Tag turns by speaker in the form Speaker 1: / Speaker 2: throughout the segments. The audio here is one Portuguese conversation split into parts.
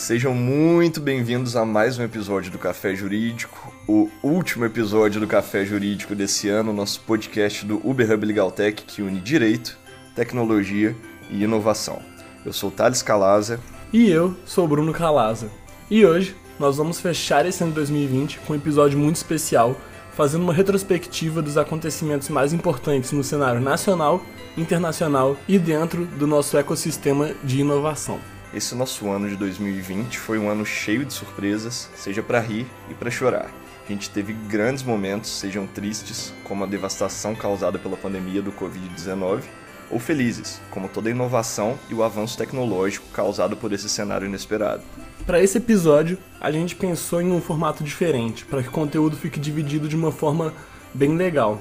Speaker 1: Sejam muito bem-vindos a mais um episódio do Café Jurídico, o último episódio do Café Jurídico desse ano, nosso podcast do Uber Hub Legal Tech que une direito, tecnologia e inovação. Eu sou Thales Calaza.
Speaker 2: E eu sou Bruno Calaza. E hoje nós vamos fechar esse ano 2020 com um episódio muito especial, fazendo uma retrospectiva dos acontecimentos mais importantes no cenário nacional, internacional e dentro do nosso ecossistema de inovação.
Speaker 1: Esse nosso ano de 2020 foi um ano cheio de surpresas, seja para rir e para chorar. A gente teve grandes momentos, sejam tristes, como a devastação causada pela pandemia do Covid-19, ou felizes, como toda a inovação e o avanço tecnológico causado por esse cenário inesperado.
Speaker 2: Para esse episódio, a gente pensou em um formato diferente, para que o conteúdo fique dividido de uma forma bem legal.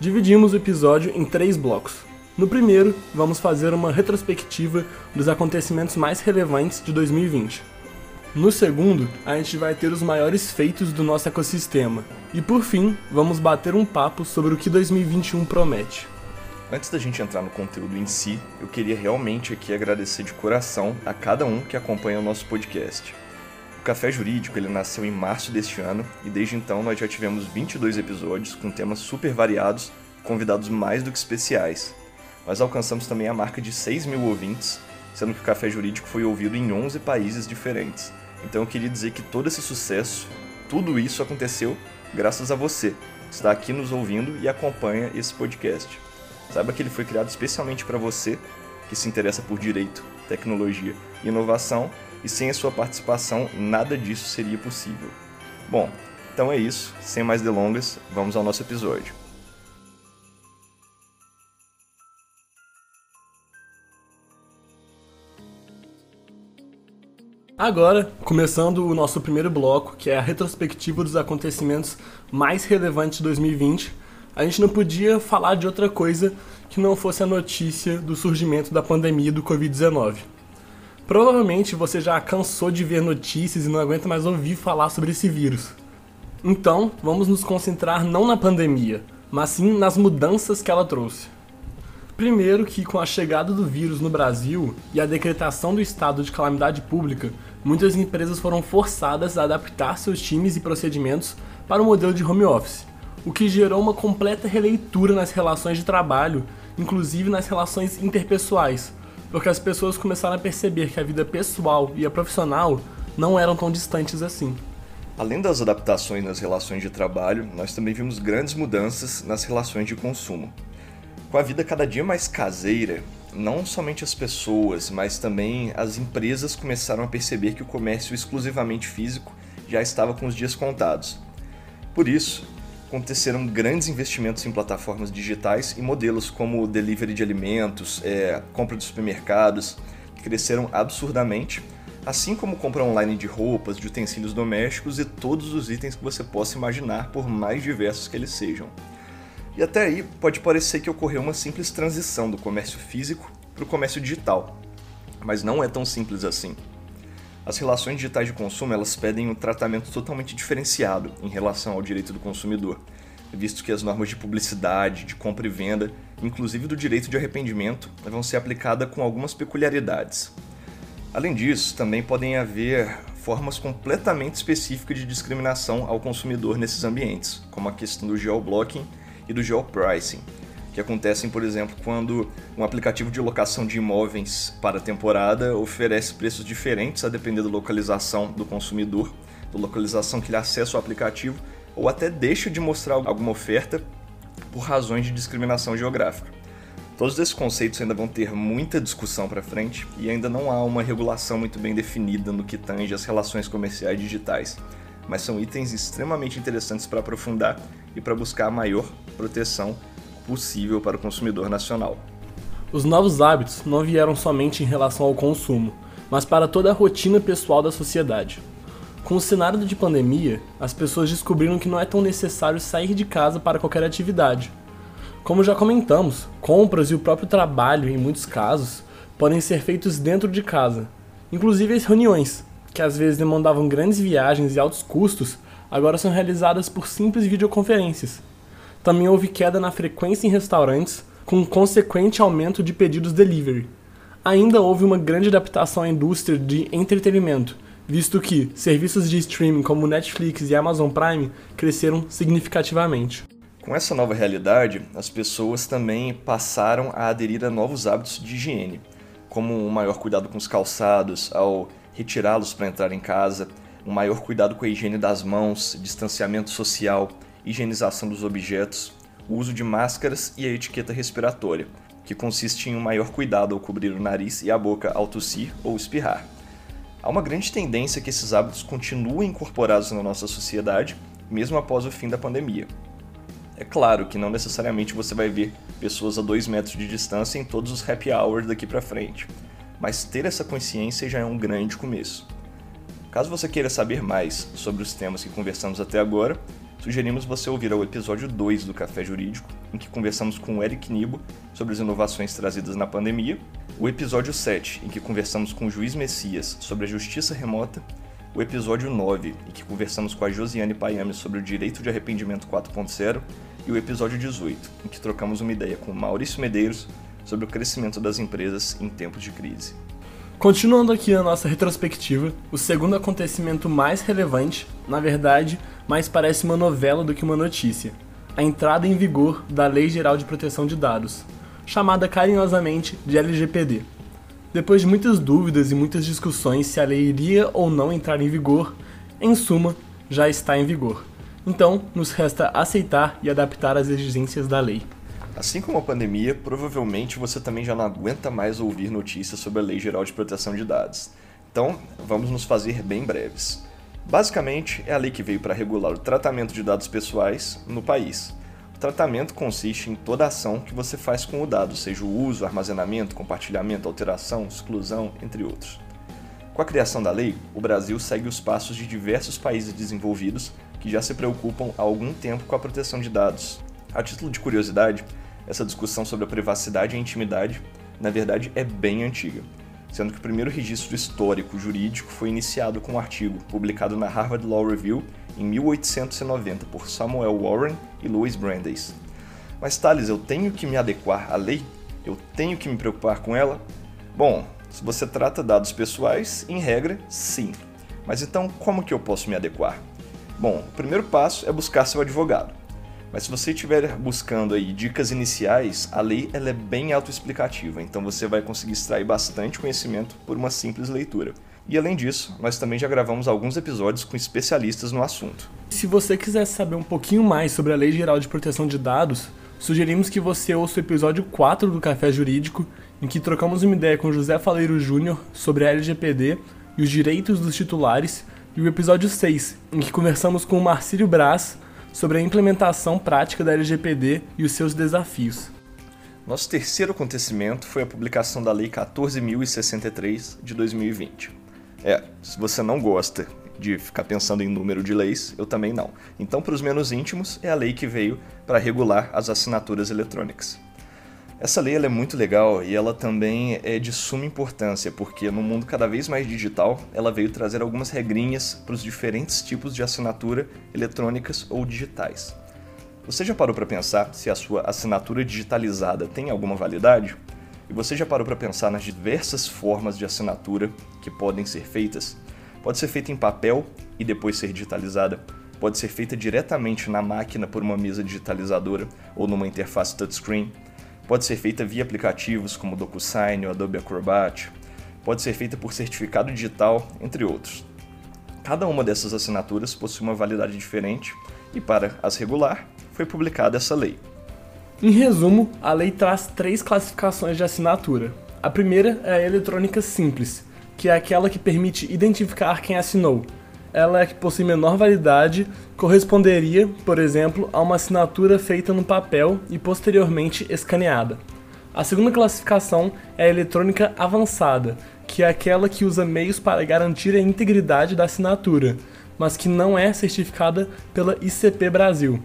Speaker 2: Dividimos o episódio em três blocos. No primeiro, vamos fazer uma retrospectiva dos acontecimentos mais relevantes de 2020. No segundo, a gente vai ter os maiores feitos do nosso ecossistema. E por fim, vamos bater um papo sobre o que 2021 promete.
Speaker 1: Antes da gente entrar no conteúdo em si, eu queria realmente aqui agradecer de coração a cada um que acompanha o nosso podcast. O Café Jurídico ele nasceu em março deste ano e desde então nós já tivemos 22 episódios com temas super variados, convidados mais do que especiais, nós alcançamos também a marca de 6 mil ouvintes, sendo que o Café Jurídico foi ouvido em 11 países diferentes. Então eu queria dizer que todo esse sucesso, tudo isso aconteceu graças a você, que está aqui nos ouvindo e acompanha esse podcast. Saiba que ele foi criado especialmente para você, que se interessa por direito, tecnologia e inovação, e sem a sua participação nada disso seria possível. Bom, então é isso, sem mais delongas, vamos ao nosso episódio.
Speaker 2: Agora, começando o nosso primeiro bloco, que é a retrospectiva dos acontecimentos mais relevantes de 2020, a gente não podia falar de outra coisa que não fosse a notícia do surgimento da pandemia do Covid-19. Provavelmente você já cansou de ver notícias e não aguenta mais ouvir falar sobre esse vírus. Então, vamos nos concentrar não na pandemia, mas sim nas mudanças que ela trouxe. Primeiro que com a chegada do vírus no Brasil e a decretação do estado de calamidade pública, muitas empresas foram forçadas a adaptar seus times e procedimentos para o modelo de home office, o que gerou uma completa releitura nas relações de trabalho, inclusive nas relações interpessoais, porque as pessoas começaram a perceber que a vida pessoal e a profissional não eram tão distantes assim.
Speaker 1: Além das adaptações nas relações de trabalho, nós também vimos grandes mudanças nas relações de consumo. Com a vida cada dia mais caseira, não somente as pessoas, mas também as empresas começaram a perceber que o comércio exclusivamente físico já estava com os dias contados. Por isso, aconteceram grandes investimentos em plataformas digitais e modelos como delivery de alimentos, é, compra de supermercados, cresceram absurdamente, assim como compra online de roupas, de utensílios domésticos e todos os itens que você possa imaginar, por mais diversos que eles sejam. E até aí pode parecer que ocorreu uma simples transição do comércio físico para o comércio digital, mas não é tão simples assim. As relações digitais de consumo elas pedem um tratamento totalmente diferenciado em relação ao direito do consumidor, visto que as normas de publicidade, de compra e venda, inclusive do direito de arrependimento, vão ser aplicadas com algumas peculiaridades. Além disso, também podem haver formas completamente específicas de discriminação ao consumidor nesses ambientes, como a questão do geoblocking e do geopricing, que acontecem, por exemplo, quando um aplicativo de locação de imóveis para temporada oferece preços diferentes a depender da localização do consumidor, da localização que ele acessa o aplicativo, ou até deixa de mostrar alguma oferta por razões de discriminação geográfica. Todos esses conceitos ainda vão ter muita discussão para frente e ainda não há uma regulação muito bem definida no que tange as relações comerciais digitais, mas são itens extremamente interessantes para aprofundar e para buscar maior proteção possível para o consumidor nacional.
Speaker 2: Os novos hábitos não vieram somente em relação ao consumo, mas para toda a rotina pessoal da sociedade. Com o cenário de pandemia, as pessoas descobriram que não é tão necessário sair de casa para qualquer atividade. Como já comentamos, compras e o próprio trabalho, em muitos casos, podem ser feitos dentro de casa, inclusive as reuniões, que às vezes demandavam grandes viagens e altos custos, agora são realizadas por simples videoconferências. Também houve queda na frequência em restaurantes, com um consequente aumento de pedidos delivery. Ainda houve uma grande adaptação à indústria de entretenimento, visto que serviços de streaming como Netflix e Amazon Prime cresceram significativamente.
Speaker 1: Com essa nova realidade, as pessoas também passaram a aderir a novos hábitos de higiene, como um maior cuidado com os calçados ao retirá-los para entrar em casa, um maior cuidado com a higiene das mãos, distanciamento social, higienização dos objetos, o uso de máscaras e a etiqueta respiratória, que consiste em um maior cuidado ao cobrir o nariz e a boca ao tossir ou espirrar. Há uma grande tendência que esses hábitos continuem incorporados na nossa sociedade, mesmo após o fim da pandemia. É claro que não necessariamente você vai ver pessoas a dois metros de distância em todos os happy hours daqui para frente, mas ter essa consciência já é um grande começo. Caso você queira saber mais sobre os temas que conversamos até agora, sugerimos você ouvir o episódio 2 do Café Jurídico, em que conversamos com o Eric Nibo sobre as inovações trazidas na pandemia, o episódio 7, em que conversamos com o Juiz Messias sobre a justiça remota, o episódio 9, em que conversamos com a Josiane Payame sobre o direito de arrependimento 4.0, e o episódio 18, em que trocamos uma ideia com Maurício Medeiros sobre o crescimento das empresas em tempos de crise.
Speaker 2: Continuando aqui a nossa retrospectiva, o segundo acontecimento mais relevante, na verdade, mais parece uma novela do que uma notícia: a entrada em vigor da Lei Geral de Proteção de Dados, chamada carinhosamente de LGPD. Depois de muitas dúvidas e muitas discussões se a lei iria ou não entrar em vigor, em suma, já está em vigor. Então, nos resta aceitar e adaptar às exigências da lei.
Speaker 1: Assim como a pandemia, provavelmente você também já não aguenta mais ouvir notícias sobre a Lei Geral de Proteção de Dados. Então, vamos nos fazer bem breves. Basicamente, é a lei que veio para regular o tratamento de dados pessoais no país. O tratamento consiste em toda ação que você faz com o dado, seja o uso, armazenamento, compartilhamento, alteração, exclusão, entre outros. Com a criação da lei, o Brasil segue os passos de diversos países desenvolvidos que já se preocupam há algum tempo com a proteção de dados. A título de curiosidade, essa discussão sobre a privacidade e a intimidade, na verdade, é bem antiga, sendo que o primeiro registro histórico jurídico foi iniciado com um artigo publicado na Harvard Law Review em 1890 por Samuel Warren e Louis Brandeis. Mas Thales, eu tenho que me adequar à lei? Eu tenho que me preocupar com ela? Bom, se você trata dados pessoais, em regra, sim. Mas então, como que eu posso me adequar? Bom, o primeiro passo é buscar seu advogado. Mas se você estiver buscando aí dicas iniciais, a lei ela é bem autoexplicativa, então você vai conseguir extrair bastante conhecimento por uma simples leitura. E além disso, nós também já gravamos alguns episódios com especialistas no assunto.
Speaker 2: Se você quiser saber um pouquinho mais sobre a Lei Geral de Proteção de Dados, sugerimos que você ouça o episódio 4 do Café Jurídico, em que trocamos uma ideia com José Faleiro Júnior sobre a LGPD e os direitos dos titulares, e o episódio 6, em que conversamos com o Marcílio Braz sobre a implementação prática da LGPD e os seus desafios.
Speaker 1: Nosso terceiro acontecimento foi a publicação da Lei 14.063 de 2020. É, se você não gosta de ficar pensando em número de leis, eu também não. Então, para os menos íntimos, é a lei que veio para regular as assinaturas eletrônicas. Essa lei é muito legal e ela também é de suma importância, porque no mundo cada vez mais digital, ela veio trazer algumas regrinhas para os diferentes tipos de assinatura eletrônicas ou digitais. Você já parou para pensar se a sua assinatura digitalizada tem alguma validade? E você já parou para pensar nas diversas formas de assinatura que podem ser feitas? Pode ser feita em papel e depois ser digitalizada. Pode ser feita diretamente na máquina por uma mesa digitalizadora ou numa interface touchscreen Pode ser feita via aplicativos como DocuSign ou Adobe Acrobat. Pode ser feita por certificado digital, entre outros. Cada uma dessas assinaturas possui uma validade diferente e, para as regular, foi publicada essa lei.
Speaker 2: Em resumo, a lei traz três classificações de assinatura. A primeira é a eletrônica simples, que é aquela que permite identificar quem assinou, ela é que possui menor validade, corresponderia, por exemplo, a uma assinatura feita no papel e posteriormente escaneada. A segunda classificação é a eletrônica avançada, que é aquela que usa meios para garantir a integridade da assinatura, mas que não é certificada pela ICP Brasil.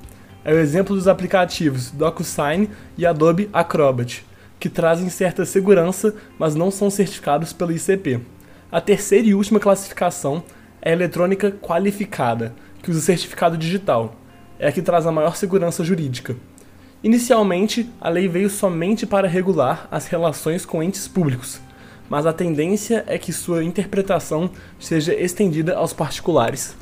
Speaker 2: É o exemplo dos aplicativos DocuSign e Adobe Acrobat, que trazem certa segurança, mas não são certificados pela ICP. A terceira e última classificação é eletrônica qualificada, que usa certificado digital. É a que traz a maior segurança jurídica. Inicialmente, a lei veio somente para regular as relações com entes públicos, mas a tendência é que sua interpretação seja estendida aos particulares.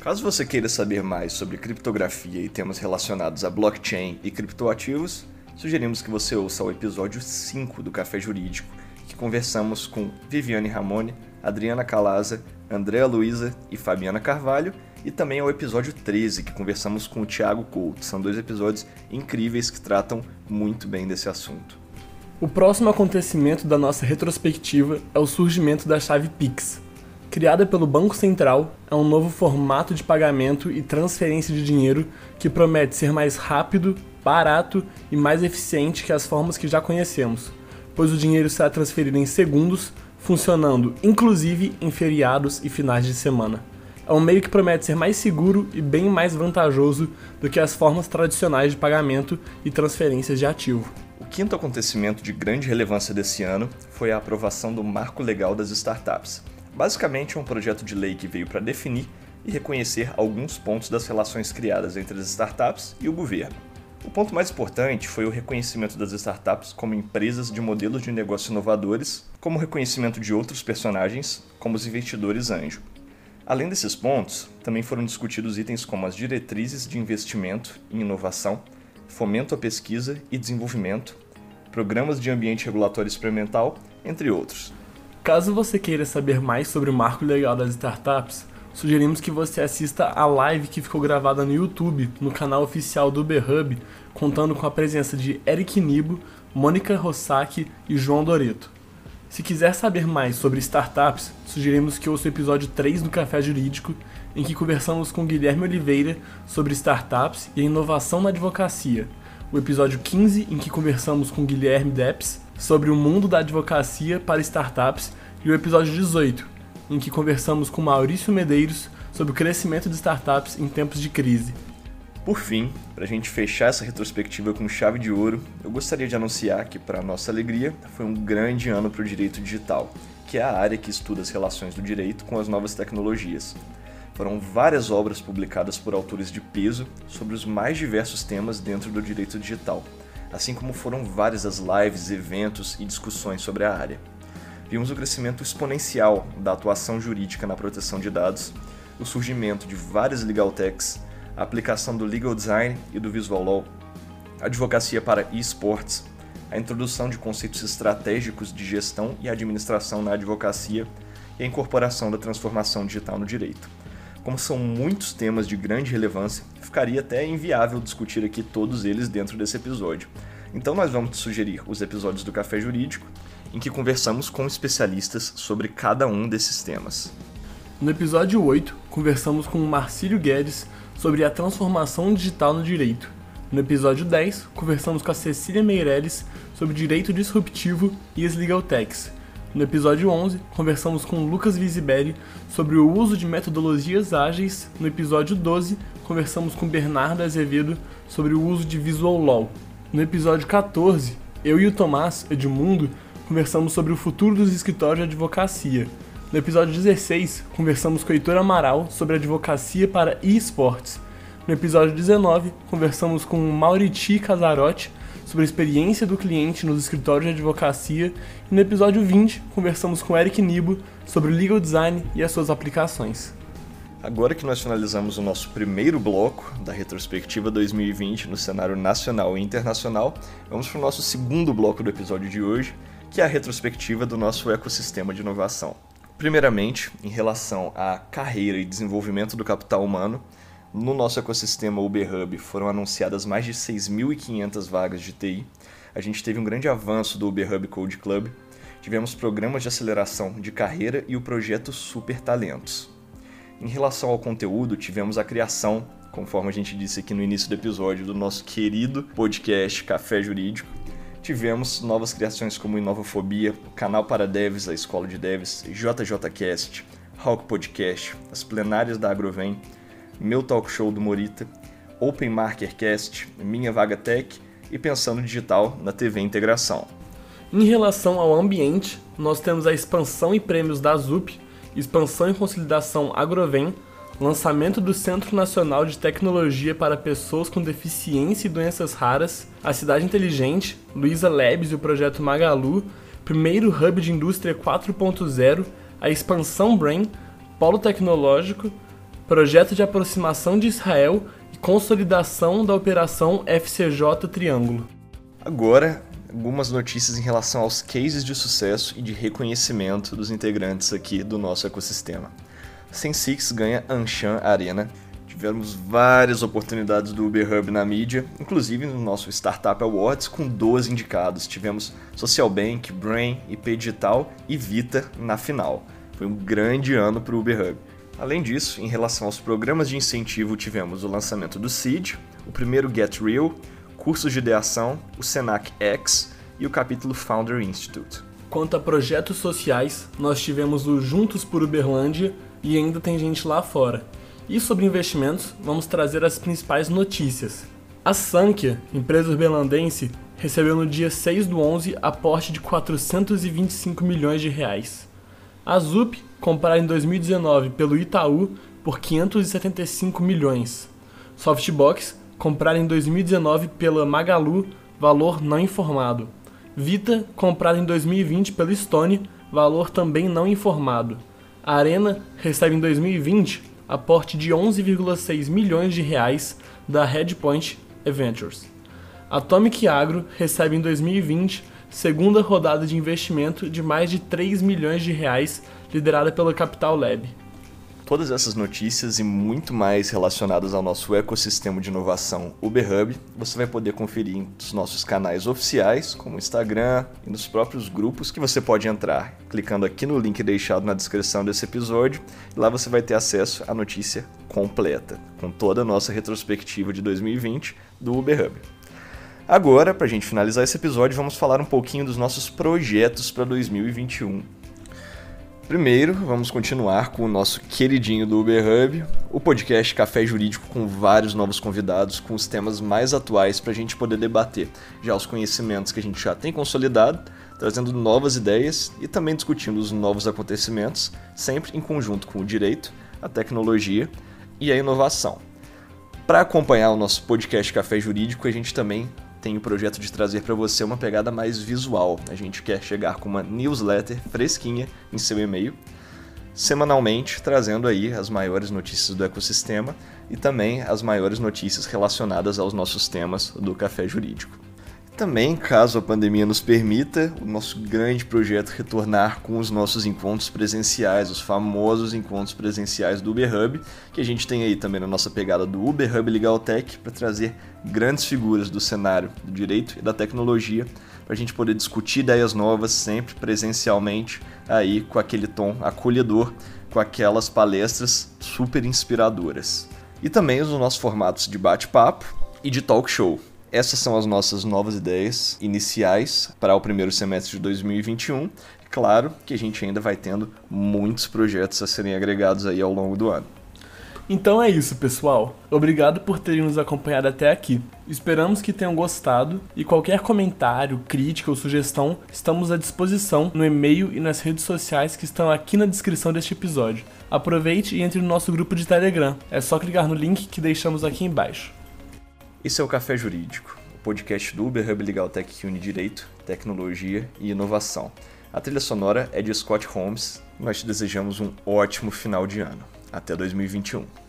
Speaker 1: Caso você queira saber mais sobre criptografia e temas relacionados a blockchain e criptoativos, sugerimos que você ouça o episódio 5 do Café Jurídico, que conversamos com Viviane Ramone, Adriana Calaza, Andréa Luiza e Fabiana Carvalho, e também ao episódio 13, que conversamos com o Thiago Couto. São dois episódios incríveis que tratam muito bem desse assunto.
Speaker 2: O próximo acontecimento da nossa retrospectiva é o surgimento da chave Pix, Criada pelo Banco Central, é um novo formato de pagamento e transferência de dinheiro que promete ser mais rápido, barato e mais eficiente que as formas que já conhecemos, pois o dinheiro será transferido em segundos, funcionando inclusive em feriados e finais de semana. É um meio que promete ser mais seguro e bem mais vantajoso do que as formas tradicionais de pagamento e transferências de ativo.
Speaker 1: O quinto acontecimento de grande relevância desse ano foi a aprovação do Marco Legal das Startups Basicamente, é um projeto de lei que veio para definir e reconhecer alguns pontos das relações criadas entre as startups e o governo. O ponto mais importante foi o reconhecimento das startups como empresas de modelos de negócio inovadores, como o reconhecimento de outros personagens, como os investidores anjo. Além desses pontos, também foram discutidos itens como as diretrizes de investimento em inovação, fomento à pesquisa e desenvolvimento, programas de ambiente regulatório experimental, entre outros.
Speaker 2: Caso você queira saber mais sobre o marco legal das startups, sugerimos que você assista a live que ficou gravada no YouTube, no canal oficial do Uberhub, contando com a presença de Eric Nibo, Mônica Rossack e João Doreto. Se quiser saber mais sobre startups, sugerimos que ouça o episódio 3 do Café Jurídico, em que conversamos com Guilherme Oliveira sobre startups e a inovação na advocacia, o episódio 15, em que conversamos com Guilherme Deps sobre o mundo da advocacia para startups, e o episódio 18, em que conversamos com Maurício Medeiros sobre o crescimento de startups em tempos de crise.
Speaker 1: Por fim, para a gente fechar essa retrospectiva com chave de ouro, eu gostaria de anunciar que, para nossa alegria, foi um grande ano para o direito digital, que é a área que estuda as relações do direito com as novas tecnologias. Foram várias obras publicadas por autores de peso sobre os mais diversos temas dentro do direito digital assim como foram várias as lives, eventos e discussões sobre a área. Vimos o crescimento exponencial da atuação jurídica na proteção de dados, o surgimento de várias legal techs, a aplicação do legal design e do visual law, a advocacia para esports, a introdução de conceitos estratégicos de gestão e administração na advocacia e a incorporação da transformação digital no direito. Como são muitos temas de grande relevância, ficaria até inviável discutir aqui todos eles dentro desse episódio. Então nós vamos sugerir os episódios do Café Jurídico, em que conversamos com especialistas sobre cada um desses temas.
Speaker 2: No episódio 8, conversamos com Marcílio Guedes sobre a transformação digital no direito. No episódio 10, conversamos com a Cecília Meirelles sobre direito disruptivo e as legal techs. No episódio 11, conversamos com Lucas Visibelli sobre o uso de metodologias ágeis. No episódio 12, conversamos com Bernardo Azevedo sobre o uso de Visual Law. No episódio 14, eu e o Tomás Edmundo conversamos sobre o futuro dos escritórios de advocacia. No episódio 16, conversamos com o Heitor Amaral sobre advocacia para esportes. No episódio 19, conversamos com Mauriti Casarotti sobre a experiência do cliente nos escritórios de advocacia e no episódio 20 conversamos com Eric Nibo sobre o legal design e as suas aplicações.
Speaker 1: Agora que nós finalizamos o nosso primeiro bloco da retrospectiva 2020 no cenário nacional e internacional, vamos para o nosso segundo bloco do episódio de hoje, que é a retrospectiva do nosso ecossistema de inovação. Primeiramente, em relação à carreira e desenvolvimento do capital humano, no nosso ecossistema UberHub foram anunciadas mais de 6.500 vagas de TI. A gente teve um grande avanço do UberHub Code Club. Tivemos programas de aceleração de carreira e o projeto Super Talentos. Em relação ao conteúdo, tivemos a criação, conforme a gente disse aqui no início do episódio, do nosso querido podcast Café Jurídico. Tivemos novas criações como Inovofobia, o canal para devs, a Escola de Devs, JJCast, Hawk Podcast, as plenárias da Agrovem, meu talk show do Morita, Open Markercast, Minha Vaga Tech e Pensando Digital na TV Integração.
Speaker 2: Em relação ao ambiente, nós temos a expansão e prêmios da ZUP, expansão e consolidação Agrovem, lançamento do Centro Nacional de Tecnologia para Pessoas com Deficiência e Doenças Raras, a Cidade Inteligente, Luiza Labs e o projeto Magalu, primeiro hub de indústria 4.0, a expansão Brain, polo tecnológico, projeto de aproximação de Israel e consolidação da operação FCJ Triângulo.
Speaker 1: Agora, algumas notícias em relação aos cases de sucesso e de reconhecimento dos integrantes aqui do nosso ecossistema. Sensix ganha Anshan Arena. Tivemos várias oportunidades do Uber Hub na mídia, inclusive no nosso Startup Awards, com 12 indicados. Tivemos Social Bank, Brain, IP Digital e Vita na final. Foi um grande ano para o Uber Hub. Além disso, em relação aos programas de incentivo, tivemos o lançamento do Seed, o primeiro Get Real, cursos de ideação, o Senac X e o capítulo Founder Institute.
Speaker 2: Quanto a projetos sociais, nós tivemos o Juntos por Uberlândia e ainda tem gente lá fora. E sobre investimentos, vamos trazer as principais notícias. A Sankia, empresa uberlandense, recebeu no dia 6 do 11 aporte de 425 milhões de reais. A ZUP, comprada em 2019 pelo Itaú por 575 milhões. Softbox, comprada em 2019 pela Magalu, valor não informado. Vita, comprada em 2020 pela Stone, valor também não informado. A Arena recebe em 2020 aporte de 11,6 milhões de reais da Headpoint Ventures. Atomic Agro recebe em 2020 segunda rodada de investimento de mais de 3 milhões de reais, liderada pela Capital Lab.
Speaker 1: Todas essas notícias e muito mais relacionadas ao nosso ecossistema de inovação Uber Hub, você vai poder conferir nos nossos canais oficiais, como Instagram e nos próprios grupos que você pode entrar, clicando aqui no link deixado na descrição desse episódio, lá você vai ter acesso à notícia completa, com toda a nossa retrospectiva de 2020 do Uber Hub. Agora, para a gente finalizar esse episódio, vamos falar um pouquinho dos nossos projetos para 2021. Primeiro, vamos continuar com o nosso queridinho do Uber Hub, o podcast Café Jurídico com vários novos convidados, com os temas mais atuais para a gente poder debater já os conhecimentos que a gente já tem consolidado, trazendo novas ideias e também discutindo os novos acontecimentos, sempre em conjunto com o direito, a tecnologia e a inovação. Para acompanhar o nosso podcast Café Jurídico, a gente também tem o projeto de trazer para você uma pegada mais visual. A gente quer chegar com uma newsletter fresquinha em seu e-mail, semanalmente trazendo aí as maiores notícias do ecossistema e também as maiores notícias relacionadas aos nossos temas do Café Jurídico. Também, caso a pandemia nos permita, o nosso grande projeto retornar com os nossos encontros presenciais, os famosos encontros presenciais do Uber Hub, que a gente tem aí também na nossa pegada do Uber Hub Legal Tech, para trazer grandes figuras do cenário do direito e da tecnologia, para a gente poder discutir ideias novas sempre presencialmente, aí com aquele tom acolhedor, com aquelas palestras super inspiradoras. E também os nossos formatos de bate-papo e de talk show. Essas são as nossas novas ideias iniciais para o primeiro semestre de 2021. Claro que a gente ainda vai tendo muitos projetos a serem agregados aí ao longo do ano.
Speaker 2: Então é isso, pessoal. Obrigado por terem nos acompanhado até aqui. Esperamos que tenham gostado e qualquer comentário, crítica ou sugestão, estamos à disposição no e-mail e nas redes sociais que estão aqui na descrição deste episódio. Aproveite e entre no nosso grupo de Telegram. É só clicar no link que deixamos aqui embaixo.
Speaker 1: Esse é o Café Jurídico, o podcast do Uber Hub Legal Tech que une direito, tecnologia e inovação. A trilha sonora é de Scott Holmes nós te desejamos um ótimo final de ano. Até 2021.